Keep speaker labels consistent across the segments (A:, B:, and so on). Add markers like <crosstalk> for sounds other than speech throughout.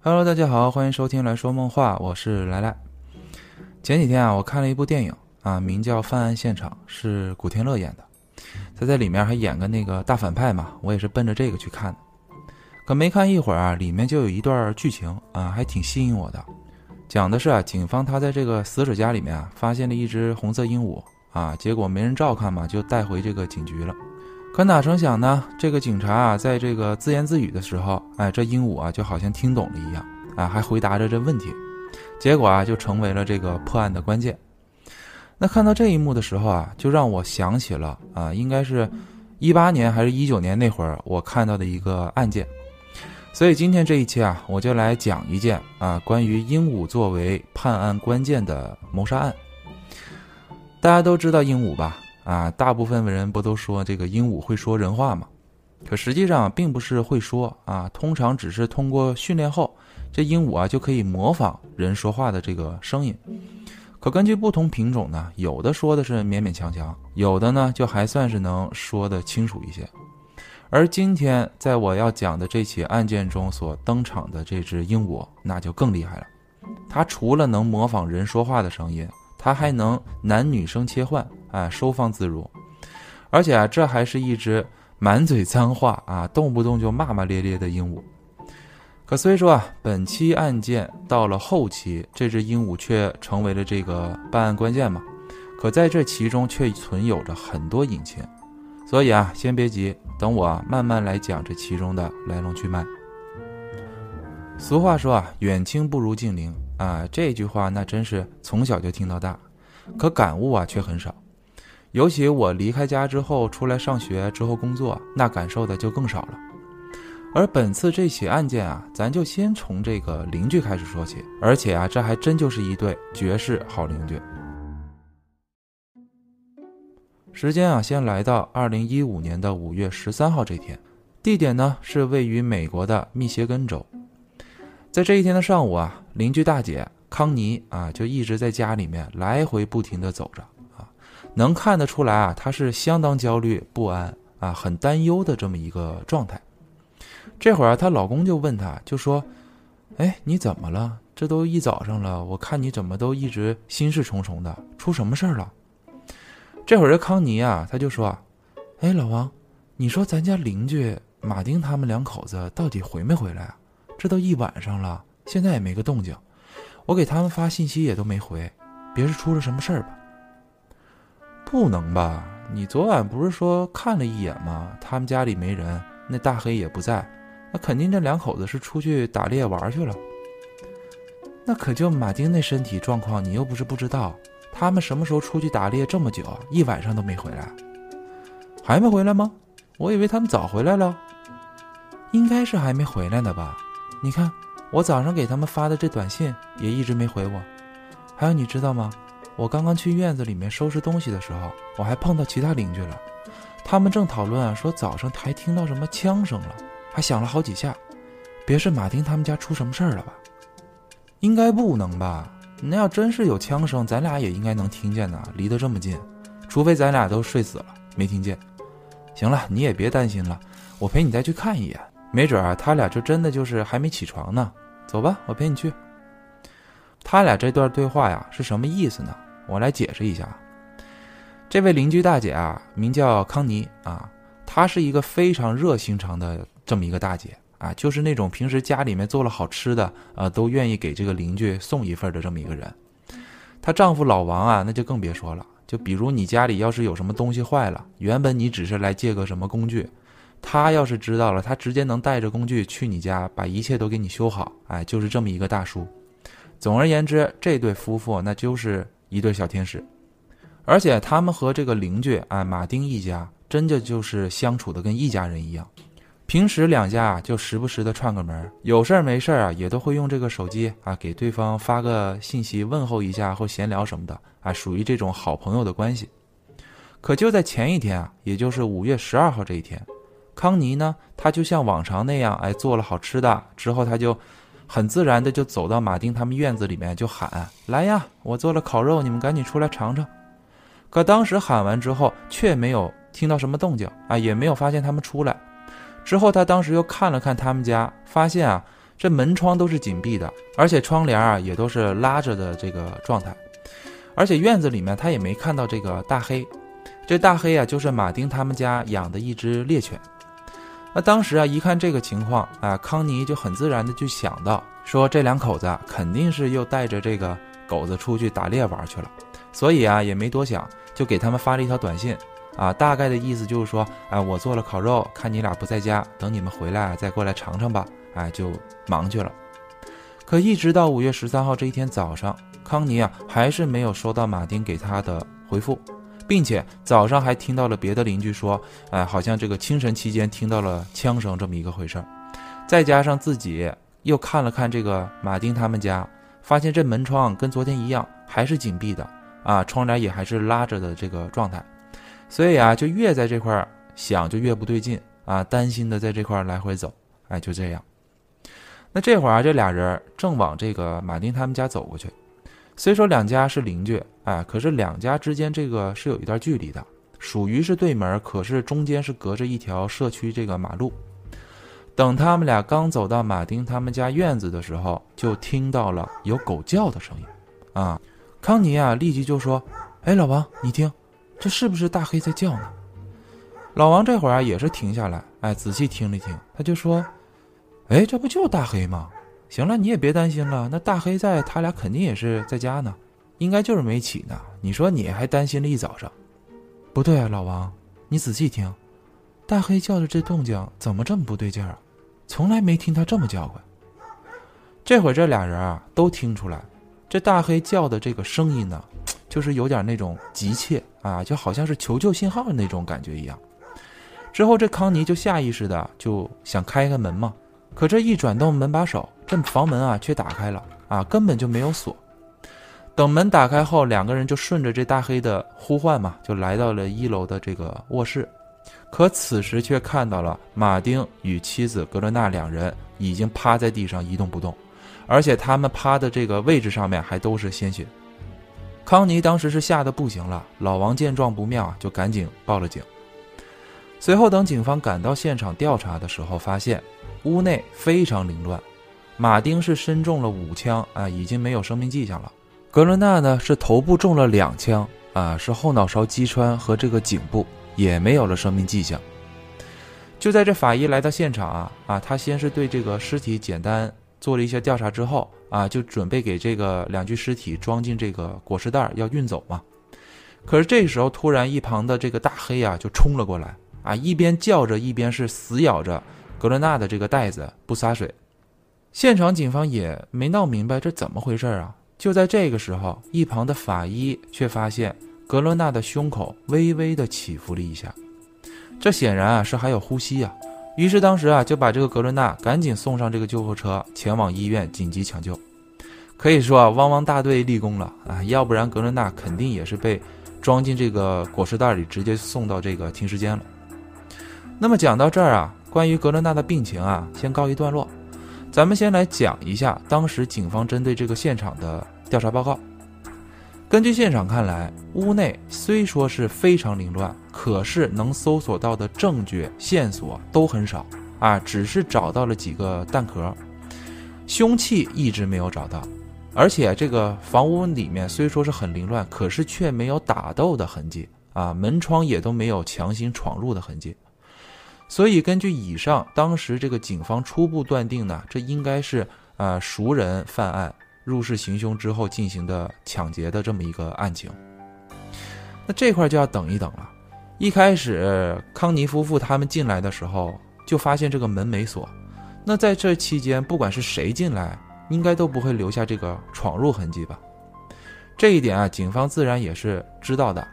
A: Hello，大家好，欢迎收听来说梦话，我是来来。前几天啊，我看了一部电影啊，名叫《犯案现场》，是古天乐演的。他在里面还演个那个大反派嘛，我也是奔着这个去看的。可没看一会儿啊，里面就有一段剧情啊，还挺吸引我的。讲的是啊，警方他在这个死者家里面啊，发现了一只红色鹦鹉啊，结果没人照看嘛，就带回这个警局了。可哪成想呢？这个警察啊，在这个自言自语的时候，哎，这鹦鹉啊，就好像听懂了一样，啊，还回答着这问题，结果啊，就成为了这个破案的关键。那看到这一幕的时候啊，就让我想起了啊，应该是，一八年还是一九年那会儿我看到的一个案件。所以今天这一期啊，我就来讲一件啊，关于鹦鹉作为判案关键的谋杀案。大家都知道鹦鹉吧？啊，大部分人不都说这个鹦鹉会说人话吗？可实际上并不是会说啊，通常只是通过训练后，这鹦鹉啊就可以模仿人说话的这个声音。可根据不同品种呢，有的说的是勉勉强强，有的呢就还算是能说得清楚一些。而今天在我要讲的这起案件中所登场的这只鹦鹉，那就更厉害了。它除了能模仿人说话的声音，它还能男女生切换。啊，收放自如，而且啊，这还是一只满嘴脏话啊，动不动就骂骂咧咧的鹦鹉。可虽说啊，本期案件到了后期，这只鹦鹉却成为了这个办案关键嘛。可在这其中却存有着很多隐情，所以啊，先别急，等我慢慢来讲这其中的来龙去脉。俗话说啊，远亲不如近邻啊，这句话那真是从小就听到大，可感悟啊却很少。尤其我离开家之后，出来上学之后工作，那感受的就更少了。而本次这起案件啊，咱就先从这个邻居开始说起，而且啊，这还真就是一对绝世好邻居。时间啊，先来到二零一五年的五月十三号这天，地点呢是位于美国的密歇根州。在这一天的上午啊，邻居大姐康妮啊，就一直在家里面来回不停的走着。能看得出来啊，她是相当焦虑不安啊，很担忧的这么一个状态。这会儿啊，她老公就问她，就说：“哎，你怎么了？这都一早上了，我看你怎么都一直心事重重的，出什么事儿了？”这会儿这康妮啊，他就说：“哎，老王，你说咱家邻居马丁他们两口子到底回没回来啊？这都一晚上了，现在也没个动静，我给他们发信息也都没回，别是出了什么事儿吧？”不能吧？你昨晚不是说看了一眼吗？他们家里没人，那大黑也不在，那肯定这两口子是出去打猎玩去了。那可就马丁那身体状况，你又不是不知道，他们什么时候出去打猎这么久，一晚上都没回来，还没回来吗？我以为他们早回来了，应该是还没回来呢吧？你看我早上给他们发的这短信也一直没回我，还有你知道吗？我刚刚去院子里面收拾东西的时候，我还碰到其他邻居了，他们正讨论啊，说早上还听到什么枪声了，还响了好几下，别是马丁他们家出什么事儿了吧？应该不能吧？那要真是有枪声，咱俩也应该能听见呢，离得这么近，除非咱俩都睡死了没听见。行了，你也别担心了，我陪你再去看一眼，没准啊，他俩就真的就是还没起床呢。走吧，我陪你去。他俩这段对话呀，是什么意思呢？我来解释一下，这位邻居大姐啊，名叫康妮啊，她是一个非常热心肠的这么一个大姐啊，就是那种平时家里面做了好吃的啊，都愿意给这个邻居送一份的这么一个人。她丈夫老王啊，那就更别说了，就比如你家里要是有什么东西坏了，原本你只是来借个什么工具，他要是知道了，他直接能带着工具去你家，把一切都给你修好。哎，就是这么一个大叔。总而言之，这对夫妇那就是。一对小天使，而且他们和这个邻居啊马丁一家，真的就是相处的跟一家人一样。平时两家啊就时不时的串个门，有事儿没事儿啊也都会用这个手机啊给对方发个信息问候一下或闲聊什么的啊，属于这种好朋友的关系。可就在前一天啊，也就是五月十二号这一天，康妮呢，他就像往常那样哎做了好吃的之后，他就。很自然的就走到马丁他们院子里面，就喊：“来呀，我做了烤肉，你们赶紧出来尝尝。”可当时喊完之后，却没有听到什么动静啊，也没有发现他们出来。之后他当时又看了看他们家，发现啊，这门窗都是紧闭的，而且窗帘啊也都是拉着的这个状态，而且院子里面他也没看到这个大黑，这大黑啊就是马丁他们家养的一只猎犬。那当时啊一看这个情况啊，康妮就很自然的就想到说这两口子肯定是又带着这个狗子出去打猎玩去了，所以啊也没多想，就给他们发了一条短信。啊，大概的意思就是说，哎，我做了烤肉，看你俩不在家，等你们回来再过来尝尝吧。哎，就忙去了。可一直到五月十三号这一天早上，康妮啊还是没有收到马丁给他的回复，并且早上还听到了别的邻居说，哎，好像这个清晨期间听到了枪声这么一个回事儿。再加上自己又看了看这个马丁他们家，发现这门窗跟昨天一样还是紧闭的，啊，窗帘也还是拉着的这个状态。所以啊，就越在这块想，就越不对劲啊，担心的在这块来回走，哎，就这样。那这会儿啊，这俩人正往这个马丁他们家走过去。虽说两家是邻居，哎，可是两家之间这个是有一段距离的，属于是对门，可是中间是隔着一条社区这个马路。等他们俩刚走到马丁他们家院子的时候，就听到了有狗叫的声音，啊，康妮啊立即就说：“哎，老王，你听。”这是不是大黑在叫呢？老王这会儿啊也是停下来，哎，仔细听了听，他就说：“哎，这不就大黑吗？行了，你也别担心了，那大黑在，他俩肯定也是在家呢，应该就是没起呢。你说你还担心了一早上？不对啊，老王，你仔细听，大黑叫的这动静怎么这么不对劲儿啊？从来没听他这么叫过。这会儿这俩人啊都听出来，这大黑叫的这个声音呢。”就是有点那种急切啊，就好像是求救信号的那种感觉一样。之后这康妮就下意识的就想开开门嘛，可这一转动门把手，这房门啊却打开了啊，根本就没有锁。等门打开后，两个人就顺着这大黑的呼唤嘛，就来到了一楼的这个卧室。可此时却看到了马丁与妻子格伦娜两人已经趴在地上一动不动，而且他们趴的这个位置上面还都是鲜血。康妮当时是吓得不行了，老王见状不妙啊，就赶紧报了警。随后等警方赶到现场调查的时候，发现屋内非常凌乱，马丁是身中了五枪啊，已经没有生命迹象了。格伦娜呢是头部中了两枪啊，是后脑勺击穿和这个颈部也没有了生命迹象。就在这法医来到现场啊啊，他先是对这个尸体简单做了一些调查之后。啊，就准备给这个两具尸体装进这个裹尸袋，要运走嘛。可是这时候，突然一旁的这个大黑啊，就冲了过来，啊，一边叫着，一边是死咬着格伦娜的这个袋子不撒水。现场警方也没闹明白这怎么回事啊。就在这个时候，一旁的法医却发现格伦娜的胸口微微的起伏了一下，这显然啊是还有呼吸啊。于是当时啊，就把这个格伦娜赶紧送上这个救护车，前往医院紧急抢救。可以说啊，汪汪大队立功了啊！要不然格伦娜肯定也是被装进这个裹尸袋里，直接送到这个停尸间了。那么讲到这儿啊，关于格伦娜的病情啊，先告一段落。咱们先来讲一下当时警方针对这个现场的调查报告。根据现场看来，屋内虽说是非常凌乱，可是能搜索到的证据线索都很少啊，只是找到了几个弹壳，凶器一直没有找到，而且这个房屋里面虽说是很凌乱，可是却没有打斗的痕迹啊，门窗也都没有强行闯入的痕迹，所以根据以上，当时这个警方初步断定呢，这应该是啊熟人犯案。入室行凶之后进行的抢劫的这么一个案情，那这块就要等一等了。一开始康尼夫妇他们进来的时候就发现这个门没锁，那在这期间不管是谁进来，应该都不会留下这个闯入痕迹吧？这一点啊，警方自然也是知道的。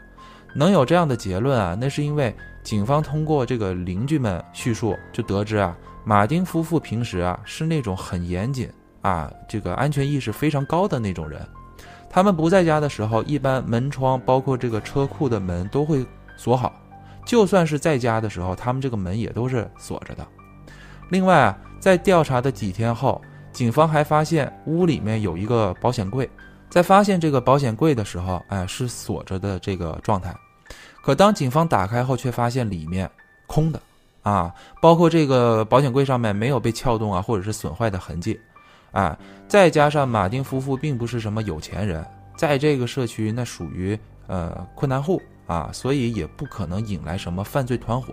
A: 能有这样的结论啊，那是因为警方通过这个邻居们叙述就得知啊，马丁夫妇平时啊是那种很严谨。啊，这个安全意识非常高的那种人，他们不在家的时候，一般门窗包括这个车库的门都会锁好。就算是在家的时候，他们这个门也都是锁着的。另外啊，在调查的几天后，警方还发现屋里面有一个保险柜，在发现这个保险柜的时候，哎，是锁着的这个状态。可当警方打开后，却发现里面空的，啊，包括这个保险柜上面没有被撬动啊，或者是损坏的痕迹，啊，再加上马丁夫妇并不是什么有钱人，在这个社区那属于呃困难户啊，所以也不可能引来什么犯罪团伙。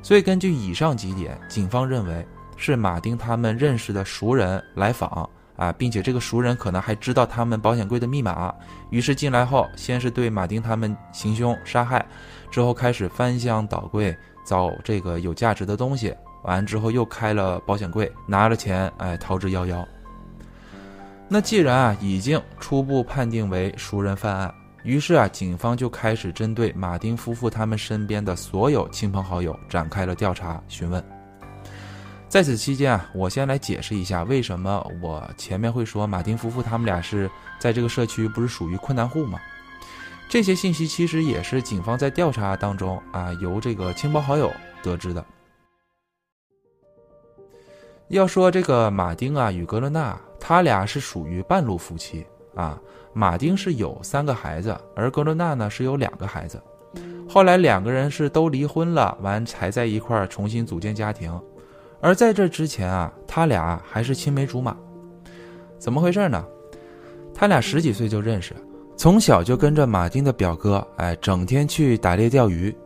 A: 所以根据以上几点，警方认为是马丁他们认识的熟人来访啊，并且这个熟人可能还知道他们保险柜的密码，于是进来后先是对马丁他们行凶杀害，之后开始翻箱倒柜。找这个有价值的东西，完之后又开了保险柜，拿了钱，哎，逃之夭夭。那既然啊已经初步判定为熟人犯案，于是啊警方就开始针对马丁夫妇他们身边的所有亲朋好友展开了调查询问。在此期间啊，我先来解释一下为什么我前面会说马丁夫妇他们俩是在这个社区不是属于困难户吗？这些信息其实也是警方在调查当中啊，由这个亲朋好友得知的。要说这个马丁啊与格伦娜，他俩是属于半路夫妻啊。马丁是有三个孩子，而格伦娜呢是有两个孩子。后来两个人是都离婚了，完才在一块儿重新组建家庭。而在这之前啊，他俩还是青梅竹马。怎么回事呢？他俩十几岁就认识。从小就跟着马丁的表哥，哎，整天去打猎钓鱼。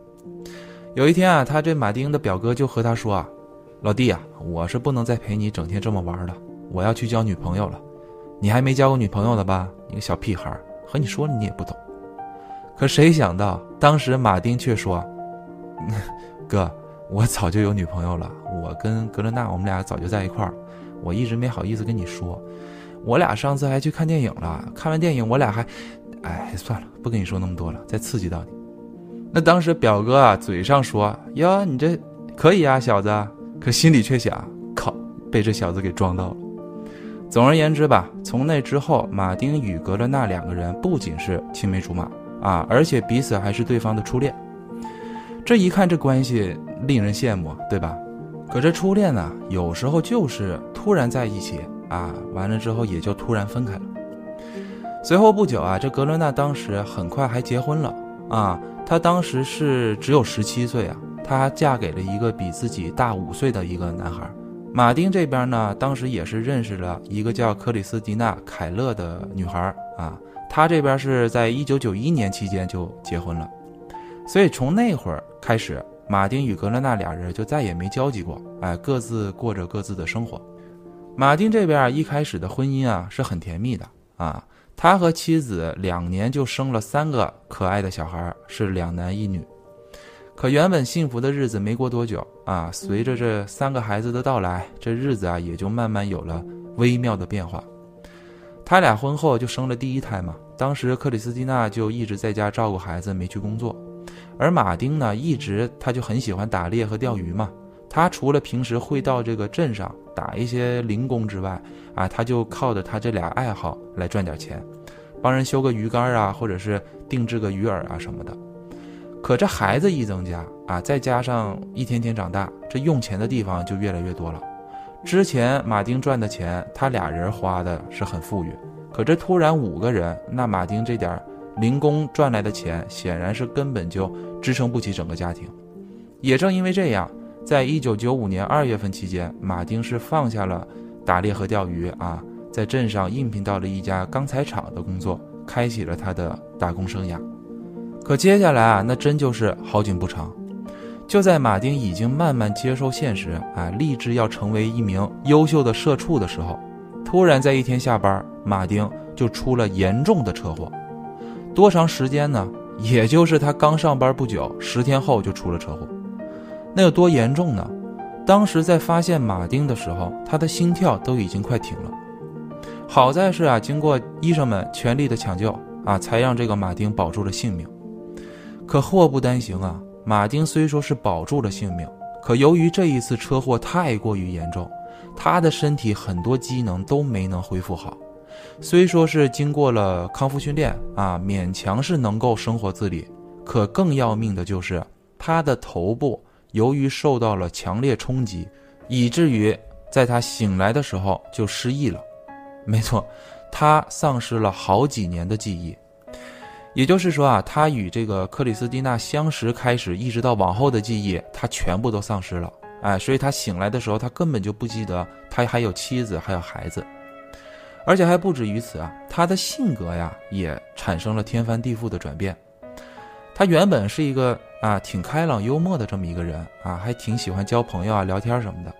A: 有一天啊，他这马丁的表哥就和他说啊：“老弟啊，我是不能再陪你整天这么玩了，我要去交女朋友了。你还没交过女朋友呢吧？你个小屁孩，和你说你也不懂。”可谁想到，当时马丁却说：“ <laughs> 哥，我早就有女朋友了，我跟格伦娜，我们俩早就在一块儿，我一直没好意思跟你说。我俩上次还去看电影了，看完电影我俩还……”哎，算了，不跟你说那么多了，再刺激到你。那当时表哥啊，嘴上说哟，你这可以啊，小子，可心里却想，靠，被这小子给装到了。总而言之吧，从那之后，马丁与格伦娜两个人不仅是青梅竹马啊，而且彼此还是对方的初恋。这一看，这关系令人羡慕，对吧？可这初恋呢，有时候就是突然在一起啊，完了之后也就突然分开了。随后不久啊，这格伦娜当时很快还结婚了啊。她当时是只有十七岁啊，她嫁给了一个比自己大五岁的一个男孩。马丁这边呢，当时也是认识了一个叫克里斯蒂娜·凯勒的女孩啊。他这边是在一九九一年期间就结婚了，所以从那会儿开始，马丁与格伦娜俩人就再也没交集过，哎，各自过着各自的生活。马丁这边一开始的婚姻啊是很甜蜜的啊。他和妻子两年就生了三个可爱的小孩，是两男一女。可原本幸福的日子没过多久啊，随着这三个孩子的到来，这日子啊也就慢慢有了微妙的变化。他俩婚后就生了第一胎嘛，当时克里斯蒂娜就一直在家照顾孩子，没去工作。而马丁呢，一直他就很喜欢打猎和钓鱼嘛。他除了平时会到这个镇上打一些零工之外，啊，他就靠着他这俩爱好来赚点钱，帮人修个鱼竿啊，或者是定制个鱼饵啊什么的。可这孩子一增加啊，再加上一天天长大，这用钱的地方就越来越多了。之前马丁赚的钱，他俩人花的是很富裕，可这突然五个人，那马丁这点零工赚来的钱，显然是根本就支撑不起整个家庭。也正因为这样。在一九九五年二月份期间，马丁是放下了打猎和钓鱼啊，在镇上应聘到了一家钢材厂的工作，开启了他的打工生涯。可接下来啊，那真就是好景不长。就在马丁已经慢慢接受现实啊，立志要成为一名优秀的社畜的时候，突然在一天下班，马丁就出了严重的车祸。多长时间呢？也就是他刚上班不久，十天后就出了车祸。那有多严重呢？当时在发现马丁的时候，他的心跳都已经快停了。好在是啊，经过医生们全力的抢救啊，才让这个马丁保住了性命。可祸不单行啊，马丁虽说是保住了性命，可由于这一次车祸太过于严重，他的身体很多机能都没能恢复好。虽说是经过了康复训练啊，勉强是能够生活自理，可更要命的就是他的头部。由于受到了强烈冲击，以至于在他醒来的时候就失忆了。没错，他丧失了好几年的记忆。也就是说啊，他与这个克里斯蒂娜相识开始，一直到往后的记忆，他全部都丧失了。哎，所以他醒来的时候，他根本就不记得他还有妻子，还有孩子，而且还不止于此啊，他的性格呀也产生了天翻地覆的转变。他原本是一个啊挺开朗幽默的这么一个人啊，还挺喜欢交朋友啊、聊天什么的。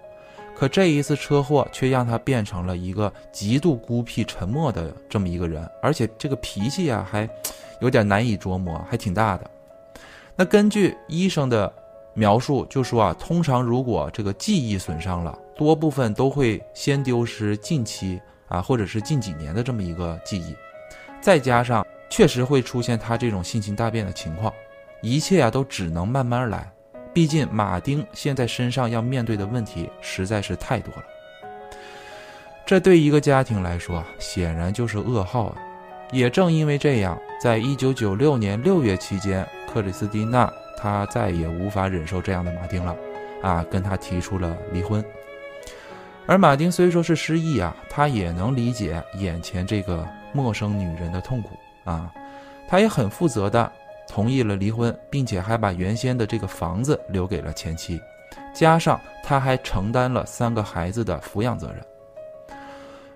A: 可这一次车祸却让他变成了一个极度孤僻、沉默的这么一个人，而且这个脾气啊还有点难以琢磨，还挺大的。那根据医生的描述，就说啊，通常如果这个记忆损伤了，多部分都会先丢失近期啊或者是近几年的这么一个记忆，再加上确实会出现他这种性情大变的情况，一切啊都只能慢慢来。毕竟马丁现在身上要面对的问题实在是太多了，这对一个家庭来说显然就是噩耗啊！也正因为这样，在一九九六年六月期间，克里斯蒂娜她再也无法忍受这样的马丁了，啊，跟他提出了离婚。而马丁虽说是失忆啊，他也能理解眼前这个陌生女人的痛苦啊，他也很负责的。同意了离婚，并且还把原先的这个房子留给了前妻，加上他还承担了三个孩子的抚养责任。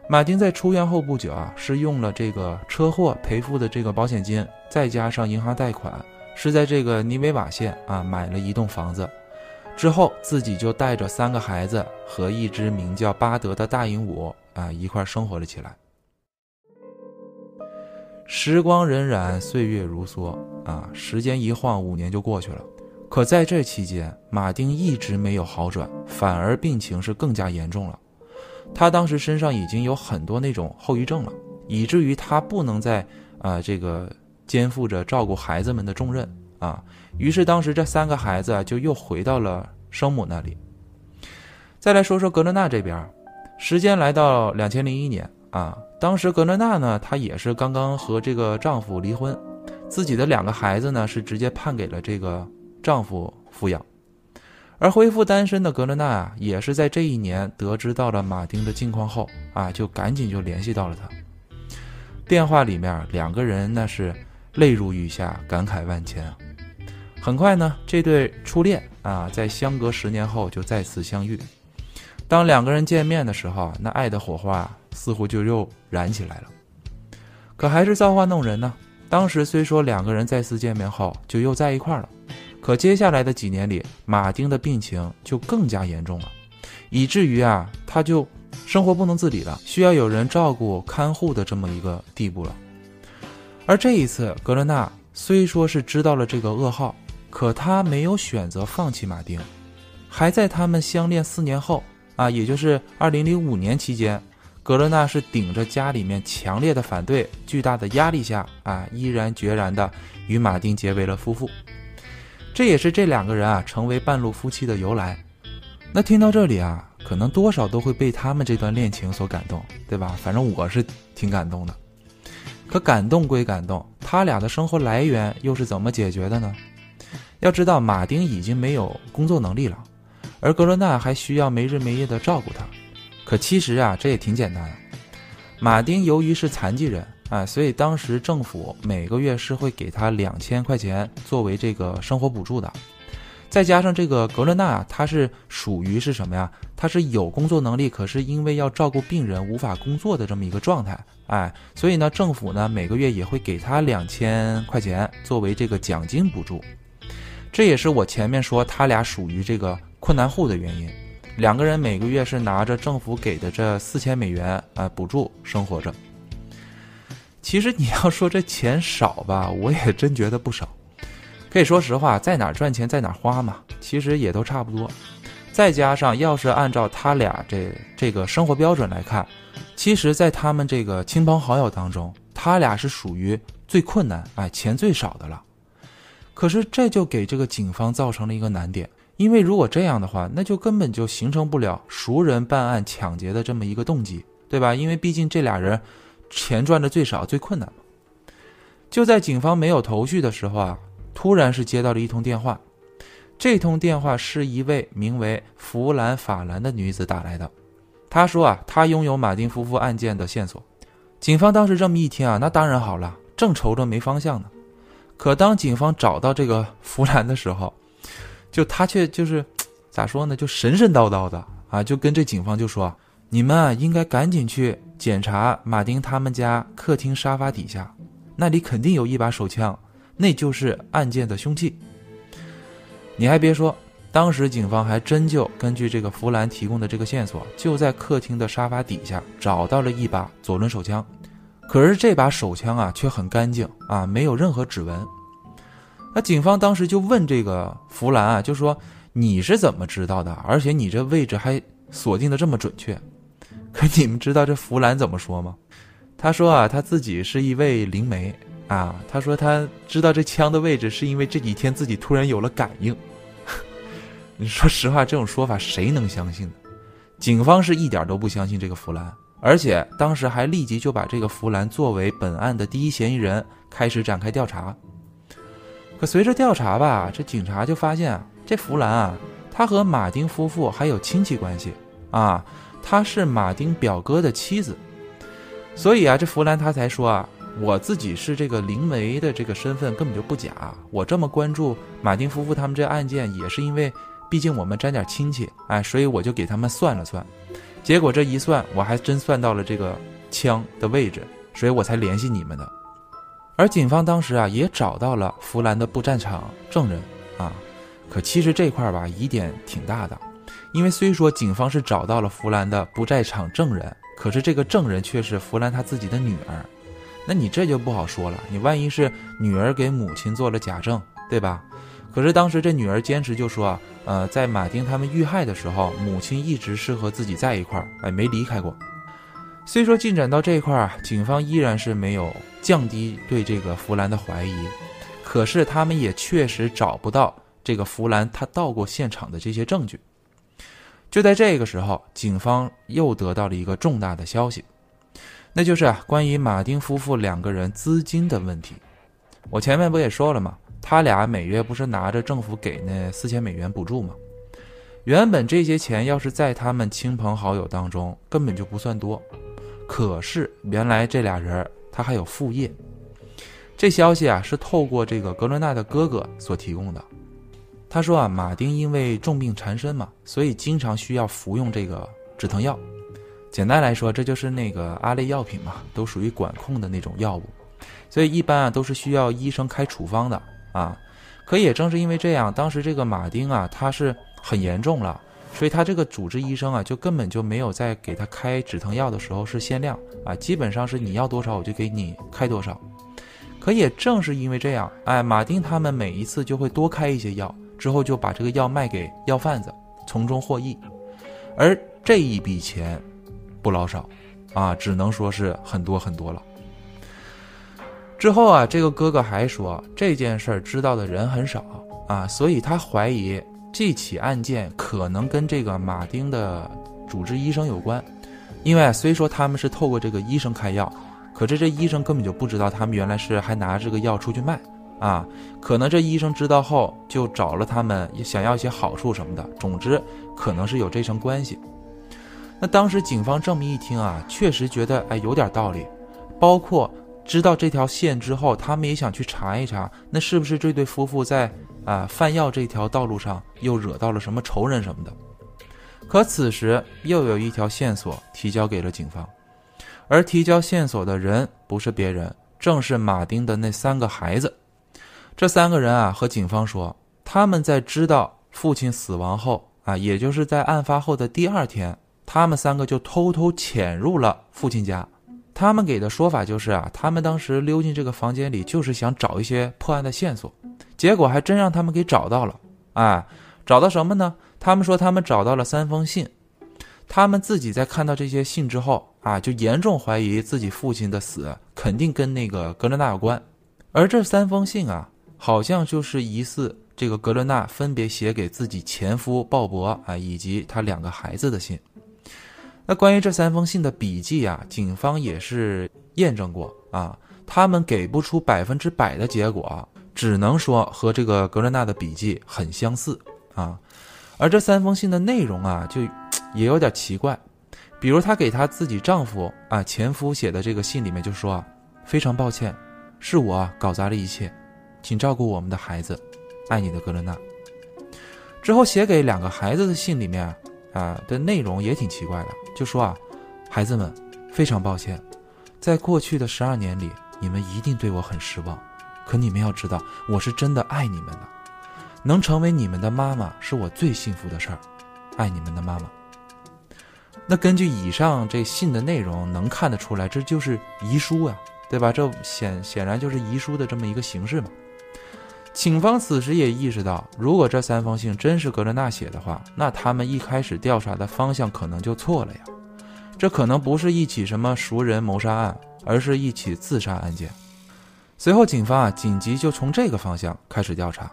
A: 马丁在出院后不久啊，是用了这个车祸赔付的这个保险金，再加上银行贷款，是在这个尼维瓦县啊买了一栋房子，之后自己就带着三个孩子和一只名叫巴德的大鹦鹉啊一块生活了起来。时光荏苒，岁月如梭啊！时间一晃，五年就过去了。可在这期间，马丁一直没有好转，反而病情是更加严重了。他当时身上已经有很多那种后遗症了，以至于他不能再啊这个肩负着照顾孩子们的重任啊。于是当时这三个孩子就又回到了生母那里。再来说说格伦纳这边，时间来到两千零一年啊。当时格伦娜呢，她也是刚刚和这个丈夫离婚，自己的两个孩子呢是直接判给了这个丈夫抚养，而恢复单身的格伦娜啊，也是在这一年得知到了马丁的近况后啊，就赶紧就联系到了他。电话里面两个人那是泪如雨下，感慨万千啊。很快呢，这对初恋啊，在相隔十年后就再次相遇。当两个人见面的时候，那爱的火花似乎就又燃起来了。可还是造化弄人呢。当时虽说两个人再次见面后就又在一块了，可接下来的几年里，马丁的病情就更加严重了，以至于啊，他就生活不能自理了，需要有人照顾看护的这么一个地步了。而这一次，格伦纳虽说是知道了这个噩耗，可他没有选择放弃马丁，还在他们相恋四年后。啊，也就是二零零五年期间，格勒纳是顶着家里面强烈的反对、巨大的压力下啊，毅然决然的与马丁结为了夫妇。这也是这两个人啊成为半路夫妻的由来。那听到这里啊，可能多少都会被他们这段恋情所感动，对吧？反正我是挺感动的。可感动归感动，他俩的生活来源又是怎么解决的呢？要知道，马丁已经没有工作能力了。而格罗纳还需要没日没夜的照顾他，可其实啊，这也挺简单的。马丁由于是残疾人啊，所以当时政府每个月是会给他两千块钱作为这个生活补助的。再加上这个格罗纳，他是属于是什么呀？他是有工作能力，可是因为要照顾病人无法工作的这么一个状态，哎，所以呢，政府呢每个月也会给他两千块钱作为这个奖金补助。这也是我前面说他俩属于这个。困难户的原因，两个人每个月是拿着政府给的这四千美元啊补助生活着。其实你要说这钱少吧，我也真觉得不少。可以说实话，在哪赚钱在哪花嘛，其实也都差不多。再加上，要是按照他俩这这个生活标准来看，其实，在他们这个亲朋好友当中，他俩是属于最困难、哎钱最少的了。可是这就给这个警方造成了一个难点。因为如果这样的话，那就根本就形成不了熟人办案抢劫的这么一个动机，对吧？因为毕竟这俩人钱赚的最少、最困难嘛。就在警方没有头绪的时候啊，突然是接到了一通电话。这通电话是一位名为弗兰法兰的女子打来的。她说啊，她拥有马丁夫妇案件的线索。警方当时这么一听啊，那当然好了，正愁着没方向呢。可当警方找到这个弗兰的时候，就他却就是 <tsk> 咋说呢？就神神叨叨的啊，就跟这警方就说：“你们啊，应该赶紧去检查马丁他们家客厅沙发底下，那里肯定有一把手枪，那就是案件的凶器。”你还别说，当时警方还真就根据这个弗兰提供的这个线索，就在客厅的沙发底下找到了一把左轮手枪。可是这把手枪啊，却很干净啊，没有任何指纹。那警方当时就问这个弗兰啊，就说你是怎么知道的？而且你这位置还锁定的这么准确。可你们知道这弗兰怎么说吗？他说啊，他自己是一位灵媒啊。他说他知道这枪的位置，是因为这几天自己突然有了感应。<laughs> 你说实话，这种说法谁能相信呢？警方是一点都不相信这个弗兰，而且当时还立即就把这个弗兰作为本案的第一嫌疑人，开始展开调查。可随着调查吧，这警察就发现啊，这弗兰啊，他和马丁夫妇还有亲戚关系啊，他是马丁表哥的妻子，所以啊，这弗兰他才说啊，我自己是这个灵媒的这个身份根本就不假，我这么关注马丁夫妇他们这案件，也是因为毕竟我们沾点亲戚，哎，所以我就给他们算了算，结果这一算，我还真算到了这个枪的位置，所以我才联系你们的。而警方当时啊也找到了弗兰的不战场证人啊，可其实这块吧疑点挺大的，因为虽说警方是找到了弗兰的不在场证人，可是这个证人却是弗兰他自己的女儿，那你这就不好说了，你万一是女儿给母亲做了假证，对吧？可是当时这女儿坚持就说啊，呃，在马丁他们遇害的时候，母亲一直是和自己在一块儿，哎，没离开过。虽说进展到这一块儿啊，警方依然是没有降低对这个弗兰的怀疑，可是他们也确实找不到这个弗兰他到过现场的这些证据。就在这个时候，警方又得到了一个重大的消息，那就是啊，关于马丁夫妇两个人资金的问题。我前面不也说了吗？他俩每月不是拿着政府给那四千美元补助吗？原本这些钱要是在他们亲朋好友当中，根本就不算多。可是原来这俩人他还有副业，这消息啊是透过这个格伦纳的哥哥所提供的。他说啊，马丁因为重病缠身嘛，所以经常需要服用这个止疼药。简单来说，这就是那个阿类药品嘛，都属于管控的那种药物，所以一般啊都是需要医生开处方的啊。可也正是因为这样，当时这个马丁啊他是很严重了。所以他这个主治医生啊，就根本就没有在给他开止疼药的时候是限量啊，基本上是你要多少我就给你开多少。可也正是因为这样，哎，马丁他们每一次就会多开一些药，之后就把这个药卖给药贩子，从中获益。而这一笔钱不老少啊，只能说是很多很多了。之后啊，这个哥哥还说这件事儿知道的人很少啊，所以他怀疑。这起案件可能跟这个马丁的主治医生有关，因为虽说他们是透过这个医生开药，可是这医生根本就不知道他们原来是还拿这个药出去卖啊。可能这医生知道后就找了他们，想要一些好处什么的。总之，可能是有这层关系。那当时警方这么一听啊，确实觉得哎有点道理。包括知道这条线之后，他们也想去查一查，那是不是这对夫妇在。啊，贩药这条道路上又惹到了什么仇人什么的？可此时又有一条线索提交给了警方，而提交线索的人不是别人，正是马丁的那三个孩子。这三个人啊，和警方说，他们在知道父亲死亡后啊，也就是在案发后的第二天，他们三个就偷偷潜入了父亲家。他们给的说法就是啊，他们当时溜进这个房间里，就是想找一些破案的线索。结果还真让他们给找到了，哎，找到什么呢？他们说他们找到了三封信，他们自己在看到这些信之后啊，就严重怀疑自己父亲的死肯定跟那个格伦纳有关，而这三封信啊，好像就是疑似这个格伦纳分别写给自己前夫鲍勃啊以及他两个孩子的信。那关于这三封信的笔迹啊，警方也是验证过啊，他们给不出百分之百的结果。只能说和这个格伦纳的笔记很相似啊，而这三封信的内容啊，就也有点奇怪。比如她给她自己丈夫啊前夫写的这个信里面就说，非常抱歉，是我搞砸了一切，请照顾我们的孩子，爱你的格伦娜。之后写给两个孩子的信里面啊啊的内容也挺奇怪的，就说啊，孩子们，非常抱歉，在过去的十二年里，你们一定对我很失望，可你们要知道，我是真的爱你们的，能成为你们的妈妈是我最幸福的事儿，爱你们的妈妈。那根据以上这信的内容，能看得出来，这就是遗书啊，对吧？这显显然就是遗书的这么一个形式嘛。警方此时也意识到，如果这三封信真是格伦纳写的话，那他们一开始调查的方向可能就错了呀。这可能不是一起什么熟人谋杀案，而是一起自杀案件。随后，警方啊紧急就从这个方向开始调查。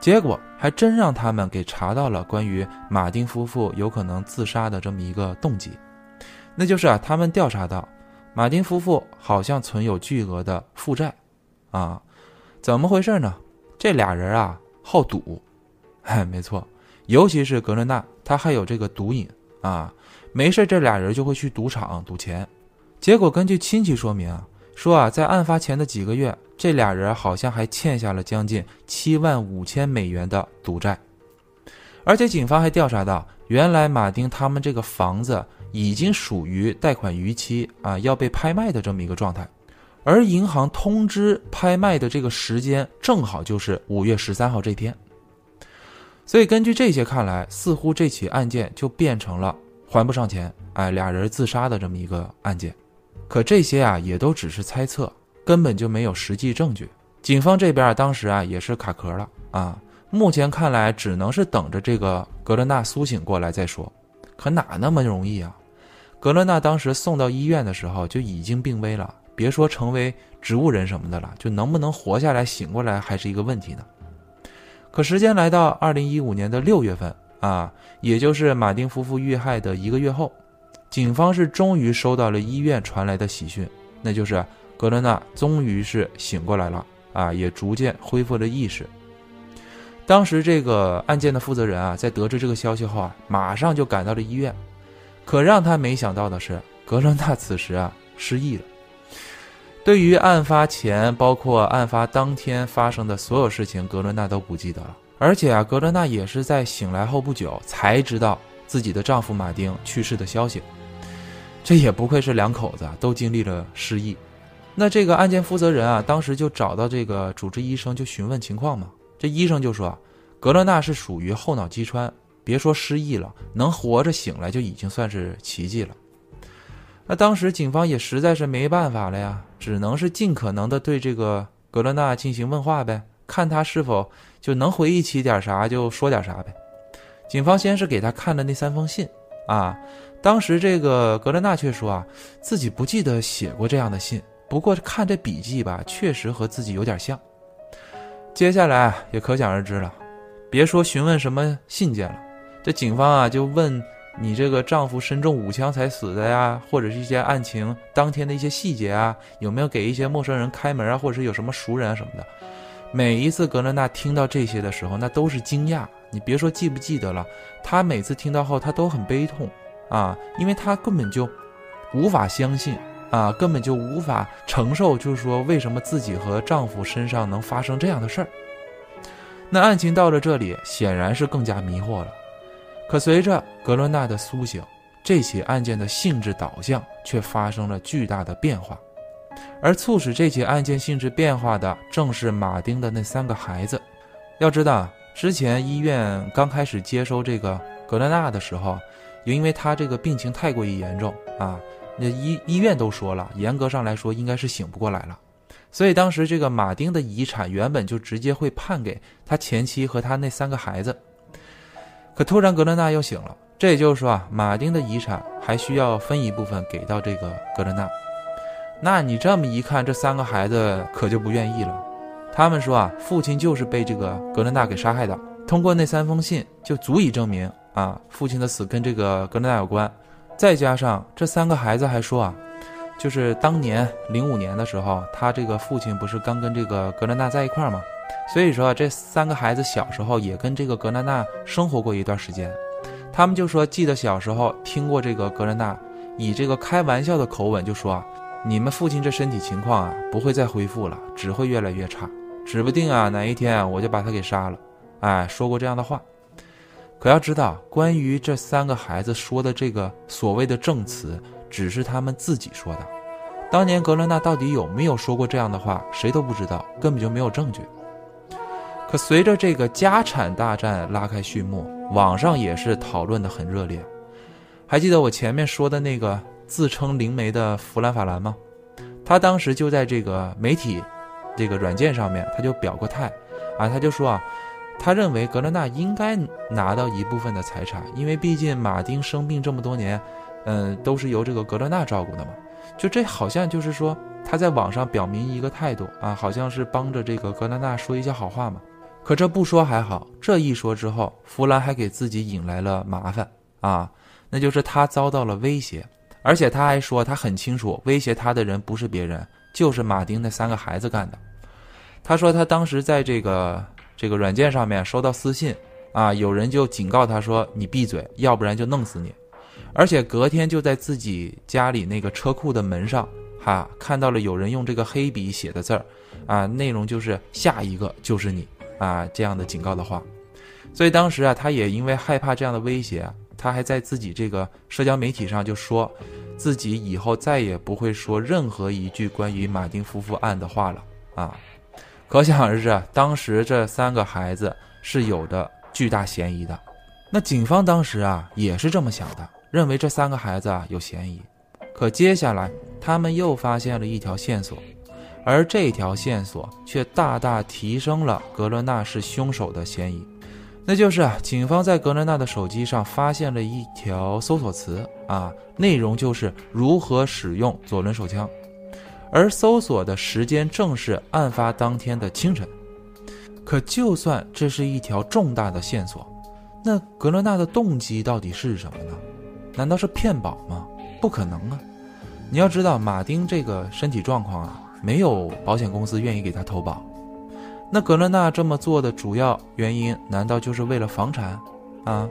A: 结果还真让他们给查到了关于马丁夫妇有可能自杀的这么一个动机，那就是啊，他们调查到马丁夫妇好像存有巨额的负债，啊，怎么回事呢？这俩人啊好赌，<laughs> 哎，没错，尤其是格伦纳，他还有这个毒瘾啊，没事这俩人就会去赌场赌钱，结果根据亲戚说明啊，说啊，在案发前的几个月。这俩人好像还欠下了将近七万五千美元的赌债，而且警方还调查到，原来马丁他们这个房子已经属于贷款逾期啊，要被拍卖的这么一个状态，而银行通知拍卖的这个时间正好就是五月十三号这天，所以根据这些看来，似乎这起案件就变成了还不上钱，哎，俩人自杀的这么一个案件，可这些啊也都只是猜测。根本就没有实际证据，警方这边，当时啊也是卡壳了啊。目前看来，只能是等着这个格伦纳苏醒过来再说。可哪那么容易啊？格伦纳当时送到医院的时候就已经病危了，别说成为植物人什么的了，就能不能活下来醒过来还是一个问题呢。可时间来到二零一五年的六月份啊，也就是马丁夫妇遇害的一个月后，警方是终于收到了医院传来的喜讯，那就是。格伦纳终于是醒过来了啊，也逐渐恢复了意识。当时这个案件的负责人啊，在得知这个消息后啊，马上就赶到了医院。可让他没想到的是，格伦纳此时啊失忆了。对于案发前，包括案发当天发生的所有事情，格伦纳都不记得了。而且啊，格伦纳也是在醒来后不久才知道自己的丈夫马丁去世的消息。这也不愧是两口子，都经历了失忆。那这个案件负责人啊，当时就找到这个主治医生，就询问情况嘛。这医生就说，格伦纳是属于后脑击穿，别说失忆了，能活着醒来就已经算是奇迹了。那当时警方也实在是没办法了呀，只能是尽可能的对这个格勒纳进行问话呗，看他是否就能回忆起点啥就说点啥呗。警方先是给他看了那三封信啊，当时这个格勒纳却说啊，自己不记得写过这样的信。不过看这笔记吧，确实和自己有点像。接下来也可想而知了，别说询问什么信件了，这警方啊就问你这个丈夫身中五枪才死的呀，或者是一些案情当天的一些细节啊，有没有给一些陌生人开门啊，或者是有什么熟人啊什么的。每一次格伦纳听到这些的时候，那都是惊讶。你别说记不记得了，他每次听到后，他都很悲痛啊，因为他根本就无法相信。啊，根本就无法承受，就是说，为什么自己和丈夫身上能发生这样的事儿？那案情到了这里，显然是更加迷惑了。可随着格伦纳的苏醒，这起案件的性质导向却发生了巨大的变化，而促使这起案件性质变化的，正是马丁的那三个孩子。要知道，之前医院刚开始接收这个格伦纳的时候，因为他这个病情太过于严重啊。那医医院都说了，严格上来说应该是醒不过来了，所以当时这个马丁的遗产原本就直接会判给他前妻和他那三个孩子。可突然格伦纳又醒了，这也就是说啊，马丁的遗产还需要分一部分给到这个格伦纳。那你这么一看，这三个孩子可就不愿意了。他们说啊，父亲就是被这个格伦纳给杀害的，通过那三封信就足以证明啊，父亲的死跟这个格伦纳有关。再加上这三个孩子还说啊，就是当年零五年的时候，他这个父亲不是刚跟这个格伦纳在一块儿吗？所以说这三个孩子小时候也跟这个格兰纳生活过一段时间。他们就说记得小时候听过这个格兰纳以这个开玩笑的口吻就说：“你们父亲这身体情况啊不会再恢复了，只会越来越差。”指不定啊哪一天我就把他给杀了。哎，说过这样的话。可要知道，关于这三个孩子说的这个所谓的证词，只是他们自己说的。当年格伦纳到底有没有说过这样的话，谁都不知道，根本就没有证据。可随着这个家产大战拉开序幕，网上也是讨论的很热烈。还记得我前面说的那个自称灵媒的弗兰法兰吗？他当时就在这个媒体这个软件上面，他就表过态啊，他就说啊。他认为格伦纳应该拿到一部分的财产，因为毕竟马丁生病这么多年，嗯，都是由这个格伦纳照顾的嘛。就这好像就是说他在网上表明一个态度啊，好像是帮着这个格伦纳说一些好话嘛。可这不说还好，这一说之后，弗兰还给自己引来了麻烦啊，那就是他遭到了威胁，而且他还说他很清楚威胁他的人不是别人，就是马丁那三个孩子干的。他说他当时在这个。这个软件上面收到私信，啊，有人就警告他说：“你闭嘴，要不然就弄死你。”而且隔天就在自己家里那个车库的门上，哈，看到了有人用这个黑笔写的字儿，啊，内容就是“下一个就是你”啊这样的警告的话。所以当时啊，他也因为害怕这样的威胁，他还在自己这个社交媒体上就说，自己以后再也不会说任何一句关于马丁夫妇案的话了啊。可想而知啊，当时这三个孩子是有着巨大嫌疑的。那警方当时啊也是这么想的，认为这三个孩子啊有嫌疑。可接下来他们又发现了一条线索，而这条线索却大大提升了格伦纳是凶手的嫌疑。那就是啊，警方在格伦纳的手机上发现了一条搜索词啊，内容就是如何使用左轮手枪。而搜索的时间正是案发当天的清晨，可就算这是一条重大的线索，那格伦纳的动机到底是什么呢？难道是骗保吗？不可能啊！你要知道，马丁这个身体状况啊，没有保险公司愿意给他投保。那格伦纳这么做的主要原因，难道就是为了房产啊？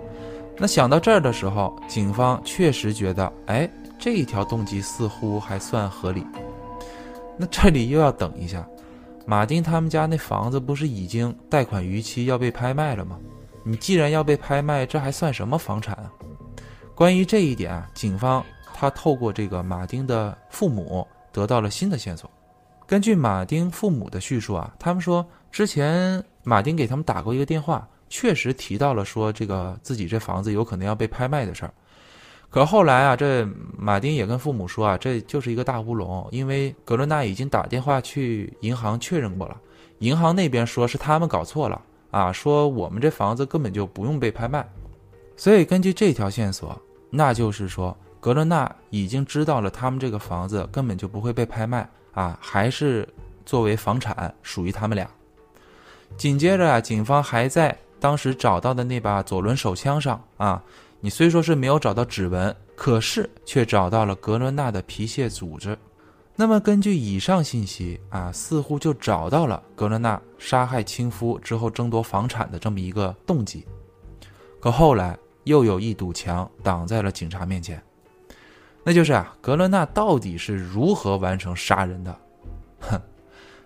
A: 那想到这儿的时候，警方确实觉得，哎，这一条动机似乎还算合理。那这里又要等一下，马丁他们家那房子不是已经贷款逾期要被拍卖了吗？你既然要被拍卖，这还算什么房产啊？关于这一点啊，警方他透过这个马丁的父母得到了新的线索。根据马丁父母的叙述啊，他们说之前马丁给他们打过一个电话，确实提到了说这个自己这房子有可能要被拍卖的事儿。可后来啊，这马丁也跟父母说啊，这就是一个大乌龙，因为格伦纳已经打电话去银行确认过了，银行那边说是他们搞错了啊，说我们这房子根本就不用被拍卖。所以根据这条线索，那就是说格伦纳已经知道了他们这个房子根本就不会被拍卖啊，还是作为房产属于他们俩。紧接着啊，警方还在当时找到的那把左轮手枪上啊。你虽说是没有找到指纹，可是却找到了格伦纳的皮屑组织。那么根据以上信息啊，似乎就找到了格伦纳杀害亲夫之后争夺房产的这么一个动机。可后来又有一堵墙挡在了警察面前，那就是啊，格伦纳到底是如何完成杀人的？哼，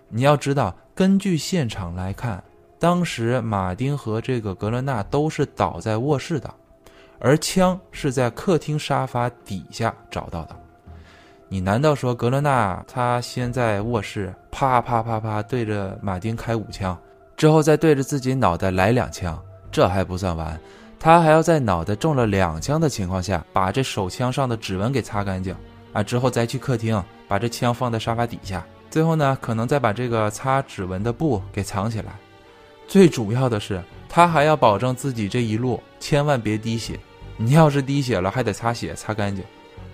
A: 你要知道，根据现场来看，当时马丁和这个格伦纳都是倒在卧室的。而枪是在客厅沙发底下找到的，你难道说格伦纳他先在卧室啪啪啪啪对着马丁开五枪，之后再对着自己脑袋来两枪？这还不算完，他还要在脑袋中了两枪的情况下，把这手枪上的指纹给擦干净啊，之后再去客厅把这枪放在沙发底下，最后呢，可能再把这个擦指纹的布给藏起来。最主要的是，他还要保证自己这一路千万别滴血。你要是滴血了，还得擦血擦干净。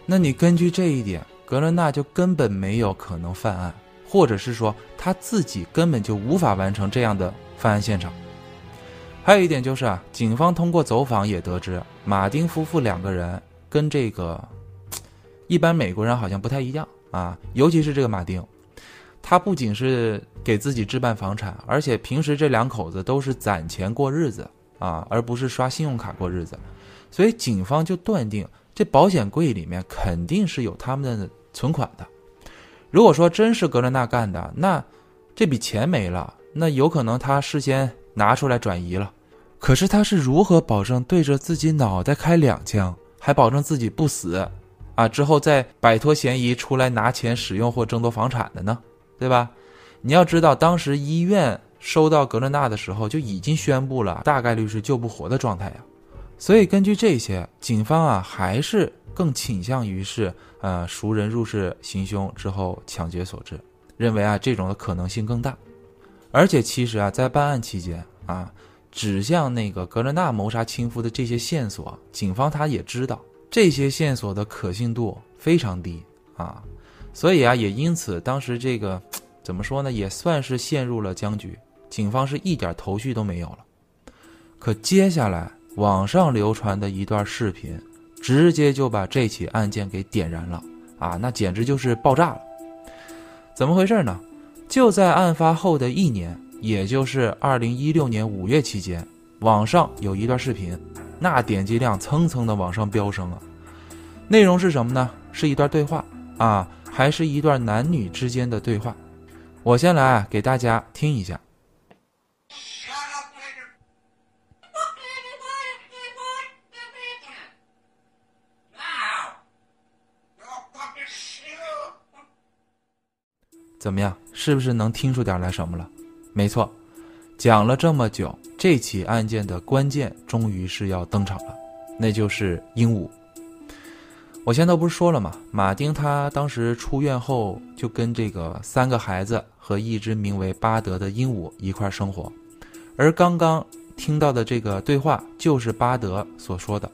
A: 那你根据这一点，格伦纳就根本没有可能犯案，或者是说他自己根本就无法完成这样的犯案现场。还有一点就是啊，警方通过走访也得知，马丁夫妇两个人跟这个一般美国人好像不太一样啊，尤其是这个马丁，他不仅是给自己置办房产，而且平时这两口子都是攒钱过日子啊，而不是刷信用卡过日子。所以警方就断定，这保险柜里面肯定是有他们的存款的。如果说真是格伦纳干的，那这笔钱没了，那有可能他事先拿出来转移了。可是他是如何保证对着自己脑袋开两枪，还保证自己不死，啊，之后再摆脱嫌疑出来拿钱使用或争夺房产的呢？对吧？你要知道，当时医院收到格伦纳的时候就已经宣布了大概率是救不活的状态呀。所以根据这些，警方啊还是更倾向于是呃熟人入室行凶之后抢劫所致，认为啊这种的可能性更大。而且其实啊在办案期间啊，指向那个格伦纳谋杀亲夫的这些线索，警方他也知道这些线索的可信度非常低啊，所以啊也因此当时这个怎么说呢，也算是陷入了僵局，警方是一点头绪都没有了。可接下来。网上流传的一段视频，直接就把这起案件给点燃了啊！那简直就是爆炸了。怎么回事呢？就在案发后的一年，也就是二零一六年五月期间，网上有一段视频，那点击量蹭蹭的往上飙升啊！内容是什么呢？是一段对话啊，还是一段男女之间的对话？我先来给大家听一下。怎么样？是不是能听出点来什么了？没错，讲了这么久，这起案件的关键终于是要登场了，那就是鹦鹉。我前头不是说了吗？马丁他当时出院后就跟这个三个孩子和一只名为巴德的鹦鹉一块生活，而刚刚听到的这个对话就是巴德所说的。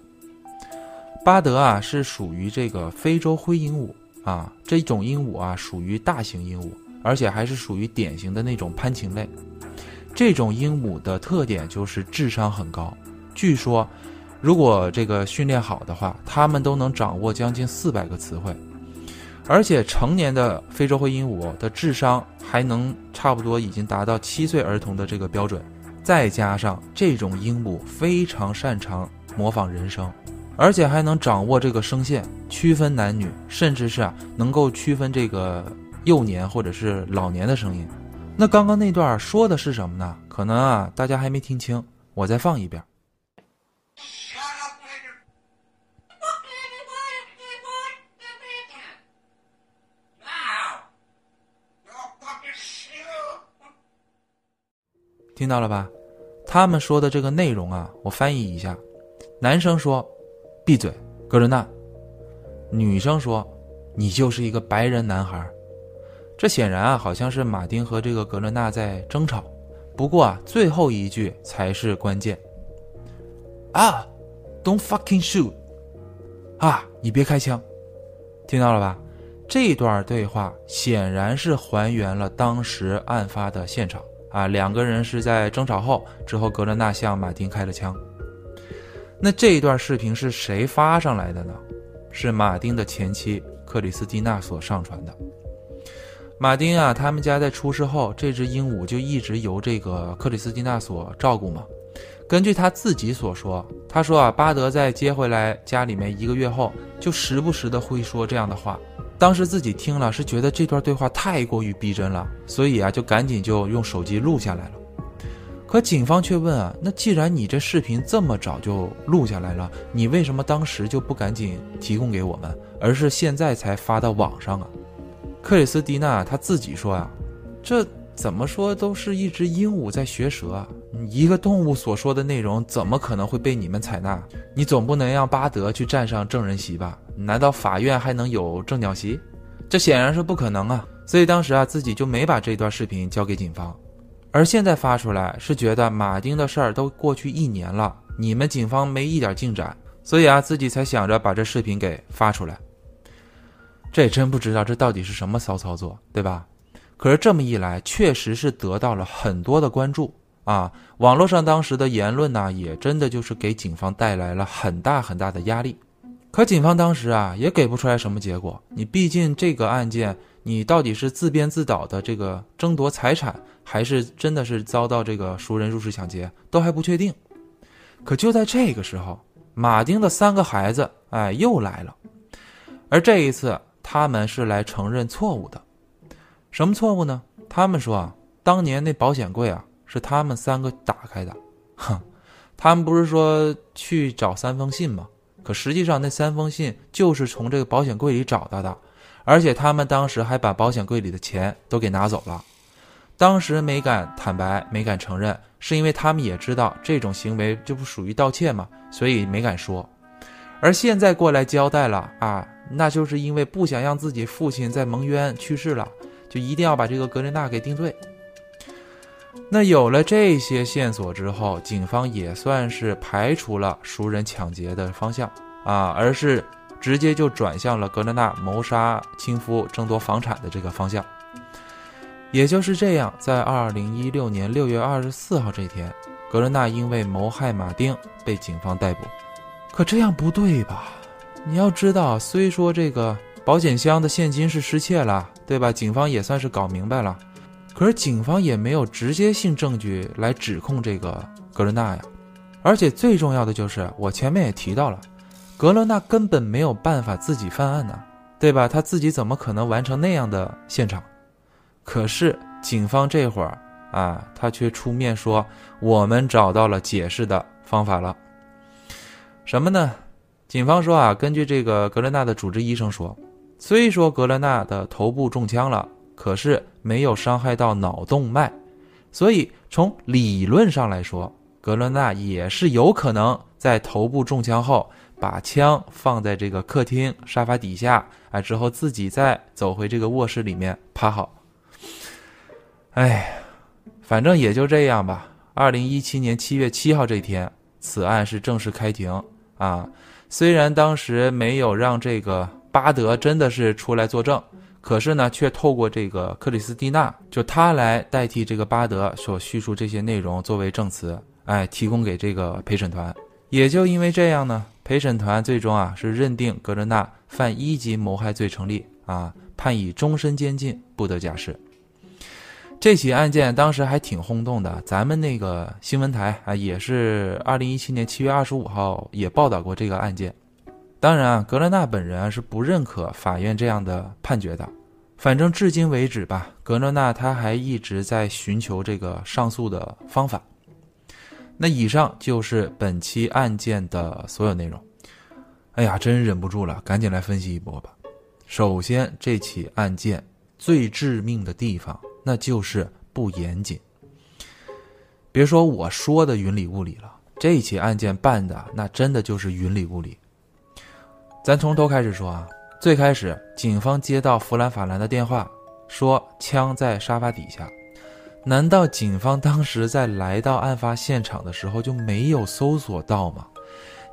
A: 巴德啊，是属于这个非洲灰鹦鹉。啊，这种鹦鹉啊，属于大型鹦鹉，而且还是属于典型的那种攀禽类。这种鹦鹉的特点就是智商很高，据说，如果这个训练好的话，它们都能掌握将近四百个词汇。而且成年的非洲灰鹦鹉的智商还能差不多已经达到七岁儿童的这个标准，再加上这种鹦鹉非常擅长模仿人声。而且还能掌握这个声线，区分男女，甚至是啊，能够区分这个幼年或者是老年的声音。那刚刚那段说的是什么呢？可能啊，大家还没听清，我再放一遍。听到了吧？他们说的这个内容啊，我翻译一下，男生说。闭嘴，格伦纳。女生说：“你就是一个白人男孩。”这显然啊，好像是马丁和这个格伦纳在争吵。不过啊，最后一句才是关键。啊，Don't fucking shoot！啊，你别开枪！听到了吧？这段对话显然是还原了当时案发的现场啊。两个人是在争吵后，之后格伦纳向马丁开了枪。那这一段视频是谁发上来的呢？是马丁的前妻克里斯蒂娜所上传的。马丁啊，他们家在出事后，这只鹦鹉就一直由这个克里斯蒂娜所照顾嘛。根据他自己所说，他说啊，巴德在接回来家里面一个月后，就时不时的会说这样的话。当时自己听了是觉得这段对话太过于逼真了，所以啊，就赶紧就用手机录下来了。可警方却问啊，那既然你这视频这么早就录下来了，你为什么当时就不赶紧提供给我们，而是现在才发到网上啊？克里斯蒂娜她自己说啊，这怎么说都是一只鹦鹉在学舌，一个动物所说的内容怎么可能会被你们采纳？你总不能让巴德去站上证人席吧？难道法院还能有证鸟席？这显然是不可能啊！所以当时啊，自己就没把这段视频交给警方。而现在发出来是觉得马丁的事儿都过去一年了，你们警方没一点进展，所以啊自己才想着把这视频给发出来。这也真不知道这到底是什么骚操作，对吧？可是这么一来，确实是得到了很多的关注啊！网络上当时的言论呢，也真的就是给警方带来了很大很大的压力。可警方当时啊也给不出来什么结果，你毕竟这个案件。你到底是自编自导的这个争夺财产，还是真的是遭到这个熟人入室抢劫，都还不确定。可就在这个时候，马丁的三个孩子，哎，又来了。而这一次，他们是来承认错误的。什么错误呢？他们说啊，当年那保险柜啊是他们三个打开的。哼，他们不是说去找三封信吗？可实际上那三封信就是从这个保险柜里找到的，而且他们当时还把保险柜里的钱都给拿走了。当时没敢坦白，没敢承认，是因为他们也知道这种行为就不属于盗窃嘛，所以没敢说。而现在过来交代了啊，那就是因为不想让自己父亲在蒙冤去世了，就一定要把这个格雷纳给定罪。那有了这些线索之后，警方也算是排除了熟人抢劫的方向啊，而是直接就转向了格雷纳谋杀亲夫、争夺房产的这个方向。也就是这样，在二零一六年六月二十四号这天，格雷纳因为谋害马丁被警方逮捕。可这样不对吧？你要知道，虽说这个保险箱的现金是失窃了，对吧？警方也算是搞明白了，可是警方也没有直接性证据来指控这个格伦纳呀。而且最重要的就是，我前面也提到了，格伦纳根本没有办法自己犯案呢，对吧？他自己怎么可能完成那样的现场？可是警方这会儿啊，他却出面说，我们找到了解释的方法了。什么呢？警方说啊，根据这个格伦纳的主治医生说，虽说格伦纳的头部中枪了，可是没有伤害到脑动脉，所以从理论上来说，格伦纳也是有可能在头部中枪后把枪放在这个客厅沙发底下，啊，之后自己再走回这个卧室里面趴好。哎，反正也就这样吧。二零一七年七月七号这天，此案是正式开庭。啊，虽然当时没有让这个巴德真的是出来作证，可是呢，却透过这个克里斯蒂娜，就他来代替这个巴德所叙述这些内容作为证词，哎，提供给这个陪审团。也就因为这样呢，陪审团最终啊是认定格伦纳犯一级谋害罪成立，啊，判以终身监禁，不得假释。这起案件当时还挺轰动的，咱们那个新闻台啊，也是二零一七年七月二十五号也报道过这个案件。当然啊，格伦纳本人是不认可法院这样的判决的。反正至今为止吧，格伦纳他还一直在寻求这个上诉的方法。那以上就是本期案件的所有内容。哎呀，真忍不住了，赶紧来分析一波吧。首先，这起案件最致命的地方。那就是不严谨。别说我说的云里雾里了，这起案件办的那真的就是云里雾里。咱从头开始说啊，最开始警方接到弗兰法兰的电话，说枪在沙发底下。难道警方当时在来到案发现场的时候就没有搜索到吗？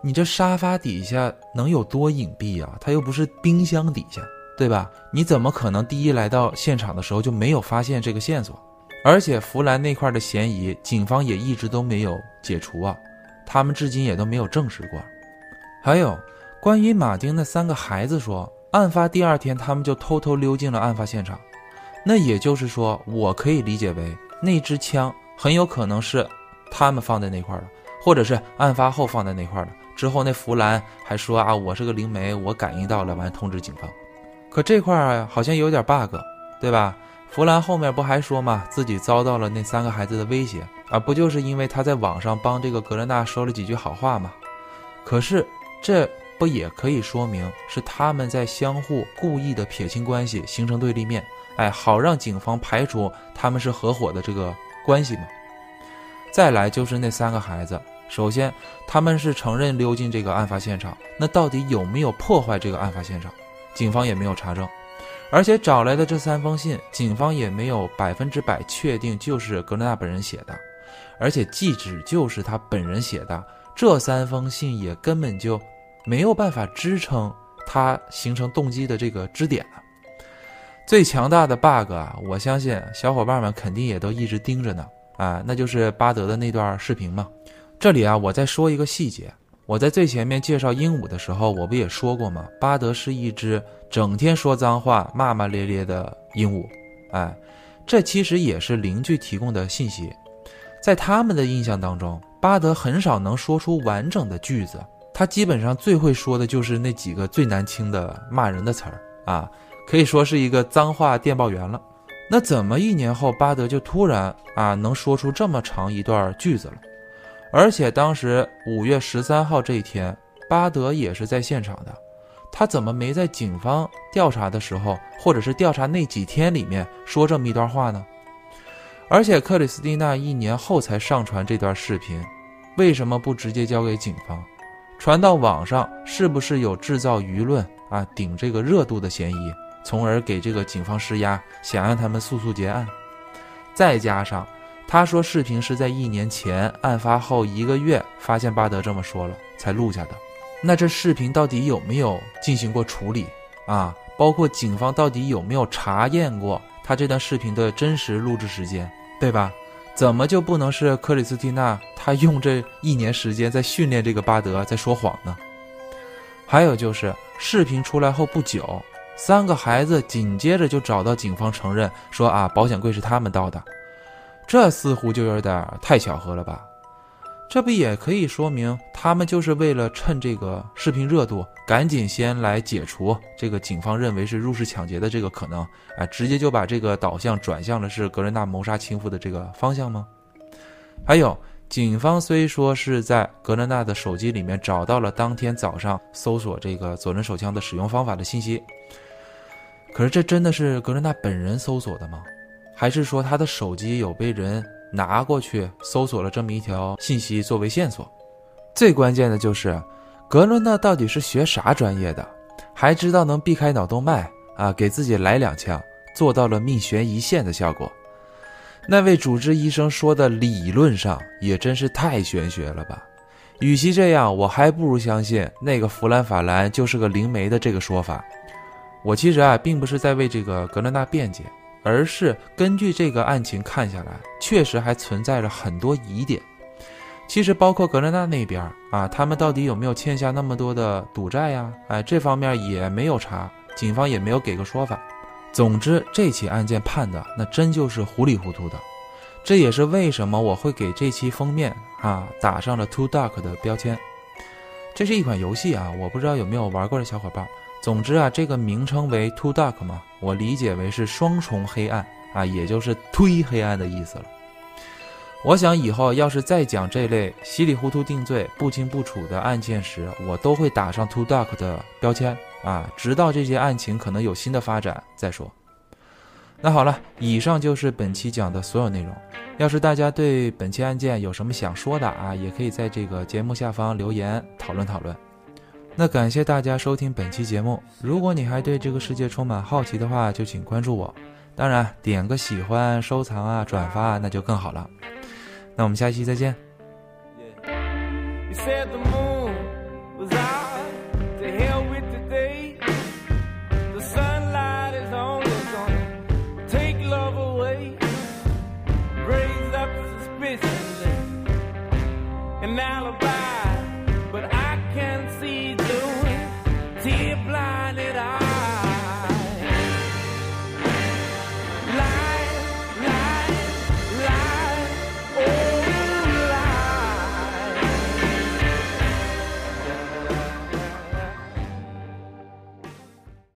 A: 你这沙发底下能有多隐蔽啊？它又不是冰箱底下。对吧？你怎么可能第一来到现场的时候就没有发现这个线索？而且弗兰那块的嫌疑，警方也一直都没有解除啊，他们至今也都没有证实过。还有关于马丁那三个孩子说，案发第二天他们就偷偷溜进了案发现场，那也就是说，我可以理解为那支枪很有可能是他们放在那块的，或者是案发后放在那块的。之后那弗兰还说啊，我是个灵媒，我感应到了，完通知警方。可这块儿好像有点 bug，对吧？弗兰后面不还说嘛，自己遭到了那三个孩子的威胁啊，不就是因为他在网上帮这个格伦纳说了几句好话吗？可是这不也可以说明是他们在相互故意的撇清关系，形成对立面，哎，好让警方排除他们是合伙的这个关系吗？再来就是那三个孩子，首先他们是承认溜进这个案发现场，那到底有没有破坏这个案发现场？警方也没有查证，而且找来的这三封信，警方也没有百分之百确定就是格伦纳本人写的，而且即使就是他本人写的，这三封信也根本就没有办法支撑他形成动机的这个支点呢。最强大的 bug 啊，我相信小伙伴们肯定也都一直盯着呢啊，那就是巴德的那段视频嘛。这里啊，我再说一个细节。我在最前面介绍鹦鹉的时候，我不也说过吗？巴德是一只整天说脏话、骂骂咧咧的鹦鹉。哎，这其实也是邻居提供的信息。在他们的印象当中，巴德很少能说出完整的句子，他基本上最会说的就是那几个最难听的骂人的词儿啊，可以说是一个脏话电报员了。那怎么一年后巴德就突然啊能说出这么长一段句子了？而且当时五月十三号这一天，巴德也是在现场的，他怎么没在警方调查的时候，或者是调查那几天里面说这么一段话呢？而且克里斯蒂娜一年后才上传这段视频，为什么不直接交给警方，传到网上？是不是有制造舆论啊、顶这个热度的嫌疑？从而给这个警方施压，想让他们速速结案。再加上他说视频是在一年前案发后一个月发现巴德这么说了才录下的，那这视频到底有没有进行过处理啊？包括警方到底有没有查验过他这段视频的真实录制时间，对吧？怎么就不能是克里斯蒂娜她用这一年时间在训练这个巴德在说谎呢？还有就是视频出来后不久。三个孩子紧接着就找到警方承认说啊，保险柜是他们盗的，这似乎就有点太巧合了吧？这不也可以说明他们就是为了趁这个视频热度，赶紧先来解除这个警方认为是入室抢劫的这个可能，啊，直接就把这个导向转向了是格伦纳谋杀情妇的这个方向吗？还有，警方虽说是在格伦纳的手机里面找到了当天早上搜索这个左轮手枪的使用方法的信息。可是这真的是格伦纳本人搜索的吗？还是说他的手机有被人拿过去搜索了这么一条信息作为线索？最关键的就是，格伦纳到底是学啥专业的，还知道能避开脑动脉啊，给自己来两枪，做到了命悬一线的效果。那位主治医生说的理论上也真是太玄学了吧？与其这样，我还不如相信那个弗兰法兰就是个灵媒的这个说法。我其实啊，并不是在为这个格伦纳辩解，而是根据这个案情看下来，确实还存在着很多疑点。其实包括格伦纳那边啊，他们到底有没有欠下那么多的赌债呀？哎，这方面也没有查，警方也没有给个说法。总之，这起案件判的那真就是糊里糊涂的。这也是为什么我会给这期封面啊打上了 Too Dark 的标签。这是一款游戏啊，我不知道有没有玩过的小伙伴。总之啊，这个名称为 Two Dark 嘛，我理解为是双重黑暗啊，也就是忒黑暗的意思了。我想以后要是再讲这类稀里糊涂定罪、不清不楚的案件时，我都会打上 Two Dark 的标签啊，直到这些案情可能有新的发展再说。那好了，以上就是本期讲的所有内容。要是大家对本期案件有什么想说的啊，也可以在这个节目下方留言讨论讨论。那感谢大家收听本期节目。如果你还对这个世界充满好奇的话，就请关注我。当然，点个喜欢、收藏啊、转发，那就更好了。那我们下期再见。